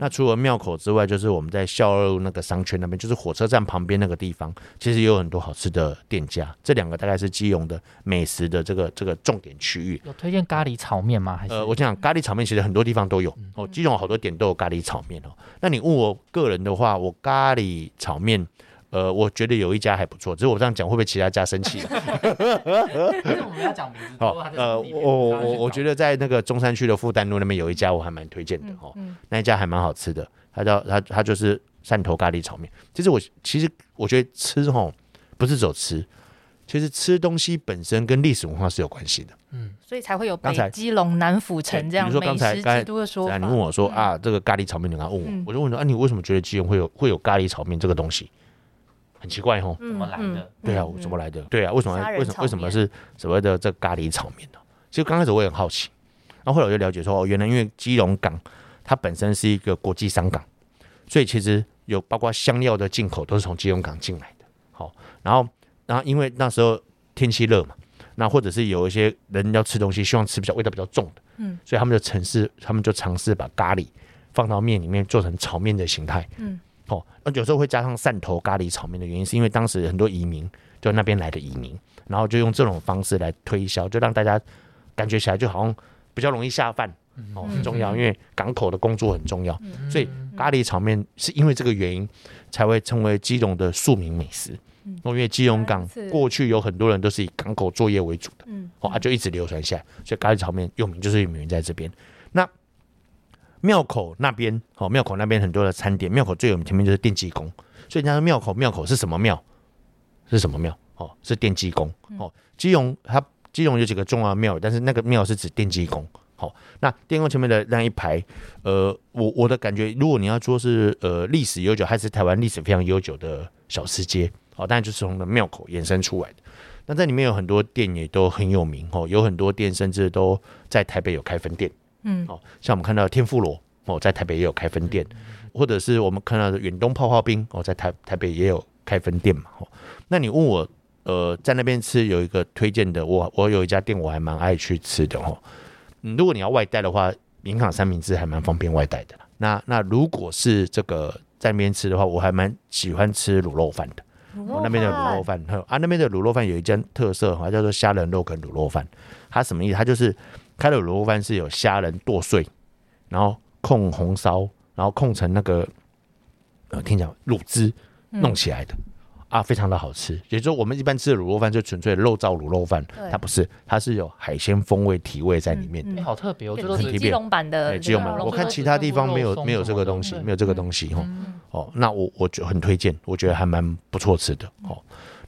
那除了庙口之外，就是我们在孝二路那个商圈那边，就是火车站旁边那个地方，其实也有很多好吃的店家。这两个大概是基隆的美食的这个这个重点区域。有推荐咖喱炒面吗？还是呃，我想咖喱炒面其实很多地方都有哦，基隆好多点都有咖喱炒面哦。那你问我个人的话，我咖喱炒面，呃，我觉得有一家还不错，只是我这样讲会不会其他家生气？我们要讲名字 *laughs* 哦，呃，我我我我觉得在那个中山区的复旦路那边有一家我还蛮推荐的哦，那一家还蛮好吃的，它叫它它就是汕头咖喱炒面。其实我其实我觉得吃吼，不是走吃，其实吃东西本身跟历史文化是有关系的。嗯所以才会有北基隆南府城这样美比如说刚才食刚才都的说你问我说啊，这个咖喱炒面，你刚刚问我，我就问说啊，你为什么觉得基隆会有会有咖喱炒面这个东西？很奇怪哦。怎怎么来的？对啊，怎么来的？对啊，为什么为什么为什么是所谓的这咖喱炒面呢？其实刚开始我也很好奇，然后后来我就了解说，哦，原来因为基隆港它本身是一个国际商港，所以其实有包括香料的进口都是从基隆港进来的。好，然后然后因为那时候天气热嘛，那或者是有一些人要吃东西，希望吃比较味道比较重的，嗯，所以他们就尝试，他们就尝试把咖喱放到面里面做成炒面的形态，嗯，哦，那有时候会加上汕头咖喱炒面的原因，是因为当时很多移民就那边来的移民，然后就用这种方式来推销，就让大家感觉起来就好像比较容易下饭。哦，很重要，因为港口的工作很重要，所以咖喱炒面是因为这个原因才会成为基隆的庶民美食。哦，因为基隆港过去有很多人都是以港口作业为主的，嗯哦，啊，就一直流传下来，所以咖喱炒面有名就是有名在这边。那庙口那边，哦，庙口那边很多的餐点，庙口最有名前面就是奠基宫，所以人家说庙口庙口是什么庙？是什么庙？哦，是奠基宫。哦，基隆它基隆有几个重要庙，但是那个庙是指奠基宫。好、那电工前面的那一排，呃，我我的感觉，如果你要说是呃历史悠久，还是台湾历史非常悠久的小吃街，哦，当然就是从的庙口衍生出来的。那在里面有很多店也都很有名哦，有很多店甚至都在台北有开分店。嗯哦，像我们看到天妇罗哦，在台北也有开分店，或者是我们看到的远东泡泡冰哦，在台台北也有开分店嘛。哦，那你问我，呃，在那边吃有一个推荐的，我我有一家店我还蛮爱去吃的哦。嗯，如果你要外带的话，明港三明治还蛮方便外带的。那那如果是这个在那边吃的话，我还蛮喜欢吃卤肉饭的。我那边的卤肉饭，还有啊那边的卤肉饭有一间特色哈，叫做虾仁肉跟卤肉饭。它什么意思？它就是开的卤肉饭是有虾仁剁碎，然后控红烧，然后控成那个呃，听讲卤汁弄起来的。啊，非常的好吃。也就是说我们一般吃的卤肉饭就纯粹肉燥卤肉饭，它不是，它是有海鲜风味体味在里面的。嗯哎好特别哦，这都就是是很基隆版的哎，基隆版，我看其他地方没有没有这个东西没有这个东西哈。嗯哦，那我我就很推荐，我觉得还蛮不错吃的哦。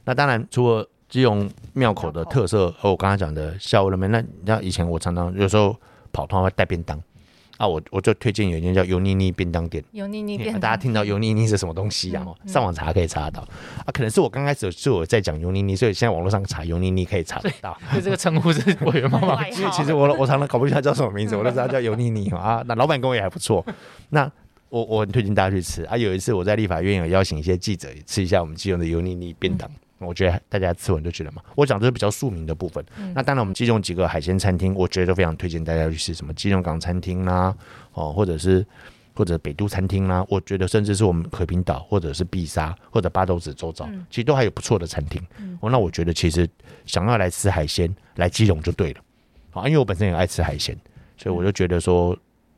那当然，除了基隆庙口的特色，和我刚才讲的下午那边，那以前我常常有时候跑通常会带便当啊，我我就推荐有一间叫油腻腻便当店。油腻腻变大家听到油腻腻是什么东西啊？哦上网查可以查得到啊。可能是我刚开始是我在讲油腻腻，所以现在网络上查油腻腻可以查得到。*laughs* 所以这个称呼是我原妈妈因为其实我我常常搞不清他叫什么名字，我都知道他叫油腻腻啊。那老板跟我也还不错，*laughs* 那我我很推荐大家去吃啊。有一次我在立法院有邀请一些记者吃一下我们基隆的油腻腻便当。我觉得大家吃完就觉得嘛，我讲的是比较庶民的部分。那当然，我们基隆几个海鲜餐厅，我觉得都非常推荐大家去吃，什么基隆港餐厅啦，哦，或者是或者北都餐厅啦，我觉得甚至是我们和平岛或者是碧沙或者八斗子周遭，其实都还有不错的餐厅。哦，那我觉得其实想要来吃海鲜，来基隆就对了。啊，因为我本身也爱吃海鲜，所以我就觉得说，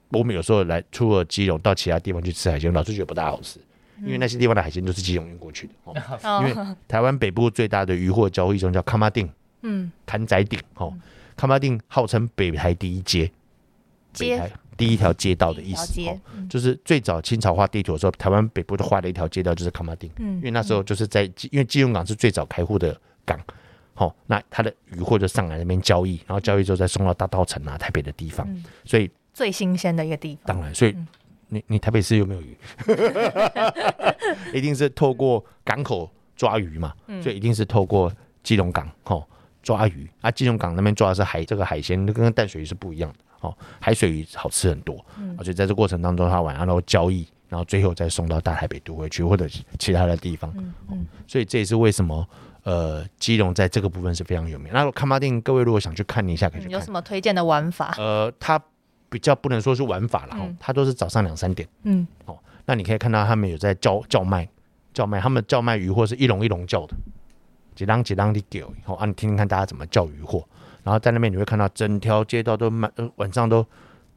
我们有时候来除了基隆到其他地方去吃海鲜，老是觉得不大好吃，因为那些地方的海鲜都是基隆运过去的。哦，*laughs* 因为哦，台湾北部最大的渔获交易中叫卡马丁嗯，坎仔顶，哦，卡马丁号称北台第一街，北街台第一条街道的意思。哦，就是最早清朝画地图的时候，台湾北部就画了一条街道，就是卡马丁。嗯。因为那时候就是在，因为基隆港是最早开户的港，好、那它的渔获就上来那边交易，然后交易之后再送到大稻城啊、台北的地方，嗯。所以最新鲜的一个地方，当然，所以嗯你你台北市有没有鱼？*laughs* 一定是透过港口抓鱼嘛，嗯所以一定是透过基隆港哦抓鱼啊，基隆港那边抓的是海这个海鲜，跟淡水鱼是不一样的哦，海水鱼好吃很多，嗯而且在这过程当中它晚上都交易，然后最后再送到大台北都会去或者其他的地方，嗯嗯所以这也是为什么呃基隆在这个部分是非常有名。那卡马丁各位如果想去看一下，可以有什么推荐的玩法？呃，它比较不能说是玩法了哈嗯，它都是早上两三点。嗯，哦那你可以看到他们有在叫叫卖，叫卖，他们叫卖鱼货是一笼一笼叫的，几浪几浪的给，哦，啊，你听听看大家怎么叫鱼货，然后在那边你会看到整条街道都满，呃，晚上都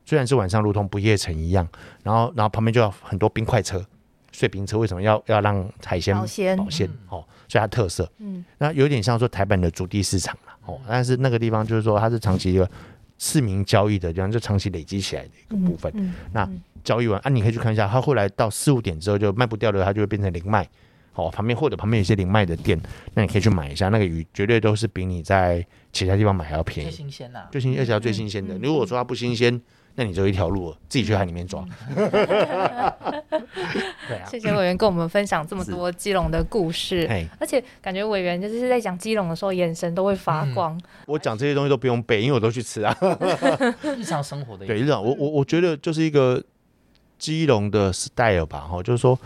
虽然是晚上如同不夜城一样，然后然后旁边就要很多冰块车、碎冰车，为什么？要要让海鲜保鲜，保鲜？哦，所以它特色，嗯。那有点像说台版的竹地市场了，哦，但是那个地方就是说它是长期一个市民交易的地方，就长期累积起来的一个部分。嗯那交易完啊，你可以去看一下，它后来到四五点之后就卖不掉了，它就会变成零卖。哦，旁边或者旁边有些零卖的店，那你可以去买一下，那个鱼绝对都是比你在其他地方买还要便宜最宜，新鲜呐。最新而且要最新鲜的。嗯如果说它不新鲜，那你就一条路了，自己去海里面抓。*laughs* 对啊，谢谢委员跟我们分享这么多基隆的故事，哎，而且感觉委员就是在讲基隆的时候，眼神都会发光。我讲这些东西都不用背，因为我都去吃啊。*laughs* 日常生活的一对，日常我我我觉得就是一个基隆的 style 吧，哈，就是说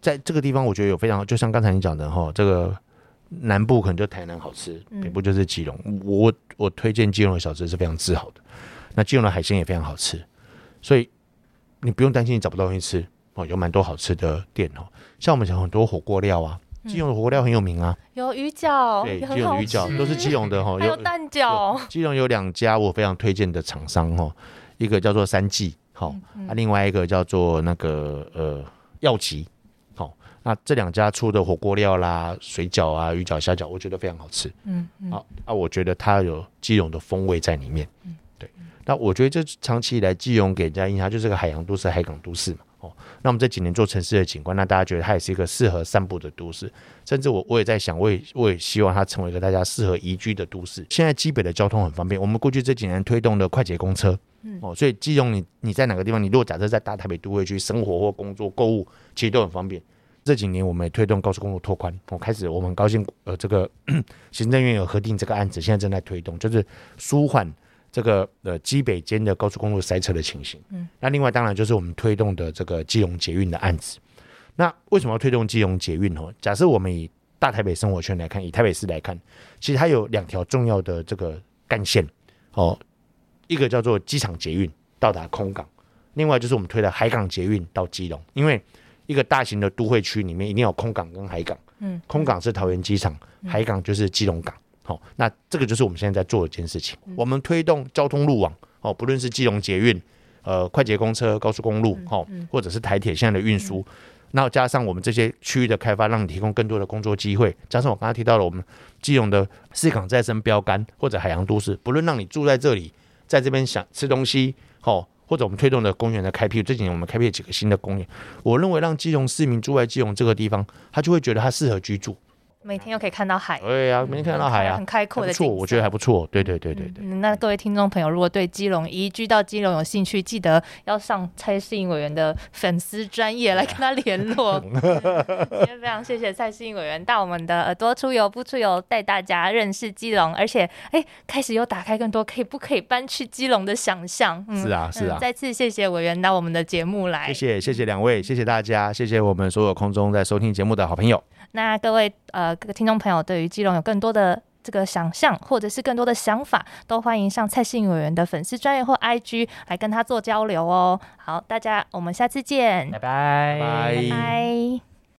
在这个地方，我觉得有非常，就像刚才你讲的哈，这个南部可能就台南好吃，嗯北部就是基隆。我我推荐基隆的小吃是非常自豪的，那基隆的海鲜也非常好吃，所以你不用担心你找不到东西吃哦，有蛮多好吃的店哦，像我们讲很多火锅料啊，基隆的火锅料很有名啊，有鱼饺，对，基隆鱼饺吃。都是基隆的哈，*laughs* 有还有蛋饺，基隆有两家我非常推荐的厂商哦，一个叫做三季，好、嗯啊，另外一个叫做那个呃耀吉，好、那这两家出的火锅料啦、水饺啊、鱼饺、虾饺，我觉得非常好吃。嗯嗯。啊啊，我觉得它有基隆的风味在里面。对，那我觉得这长期以来基隆给人家印象就是个海洋都市、海港都市嘛。哦，那我们这几年做城市的景观，那大家觉得它也是一个适合散步的都市，甚至我我也在想，我也我也希望它成为一个大家适合宜居的都市。现在基北的交通很方便，我们过去这几年推动的快捷公车，哦，所以基隆你你在哪个地方，你如果假设在大台北都会区生活或工作、购物，其实都很方便。这几年我们也推动高速公路拓宽，我开始我们很高兴，呃，这个 *clears throat* 行政院有核定这个案子，现在正在推动，就是舒缓这个呃基北间的高速公路塞车的情形。嗯，那另外当然就是我们推动的这个基隆捷运的案子。那为什么要推动基隆捷运哦？假设我们以大台北生活圈来看，以台北市来看，其实它有两条重要的这个干线哦，一个叫做机场捷运到达空港，另外就是我们推的海港捷运到基隆，因为一个大型的都会区里面一定有空港跟海港，嗯，空港是桃园机场，海港就是基隆港。好、那这个就是我们现在在做的一件事情。我们推动交通路网，哦，不论是基隆捷运、呃快捷公车、高速公路，哦，或者是台铁现在的运输，那加上我们这些区域的开发，让你提供更多的工作机会，加上我刚才提到了我们基隆的四港再生标杆或者海洋都市，不论让你住在这里，在这边想吃东西，哦，或者我们推动的公园的开辟，这几年我们开辟了几个新的公园，我认为让基隆市民住在基隆这个地方，他就会觉得他适合居住。每天又可以看到海，对呀、每天看到海啊很，开阔的不错，我觉得色还不错。对对对对对。嗯，那各位听众朋友，如果对基隆移居到基隆有兴趣，记得要上蔡世英委员的粉丝专业来跟他联络。嗯 *laughs* 今天非常谢谢蔡世英委员到我们的耳朵出游不出游，带大家认识基隆，而且哎，开始又打开更多可以不可以搬去基隆的想象。嗯是啊是啊嗯再次谢谢委员到我们的节目来。谢谢谢谢两位，谢谢大家，谢谢我们所有空中在收听节目的好朋友。那各位呃各个听众朋友，对于基隆有更多的这个想象，或者是更多的想法，都欢迎上蔡信委员的粉丝专业或 IG 来跟他做交流哦。好，大家我们下次见，拜拜拜。拜拜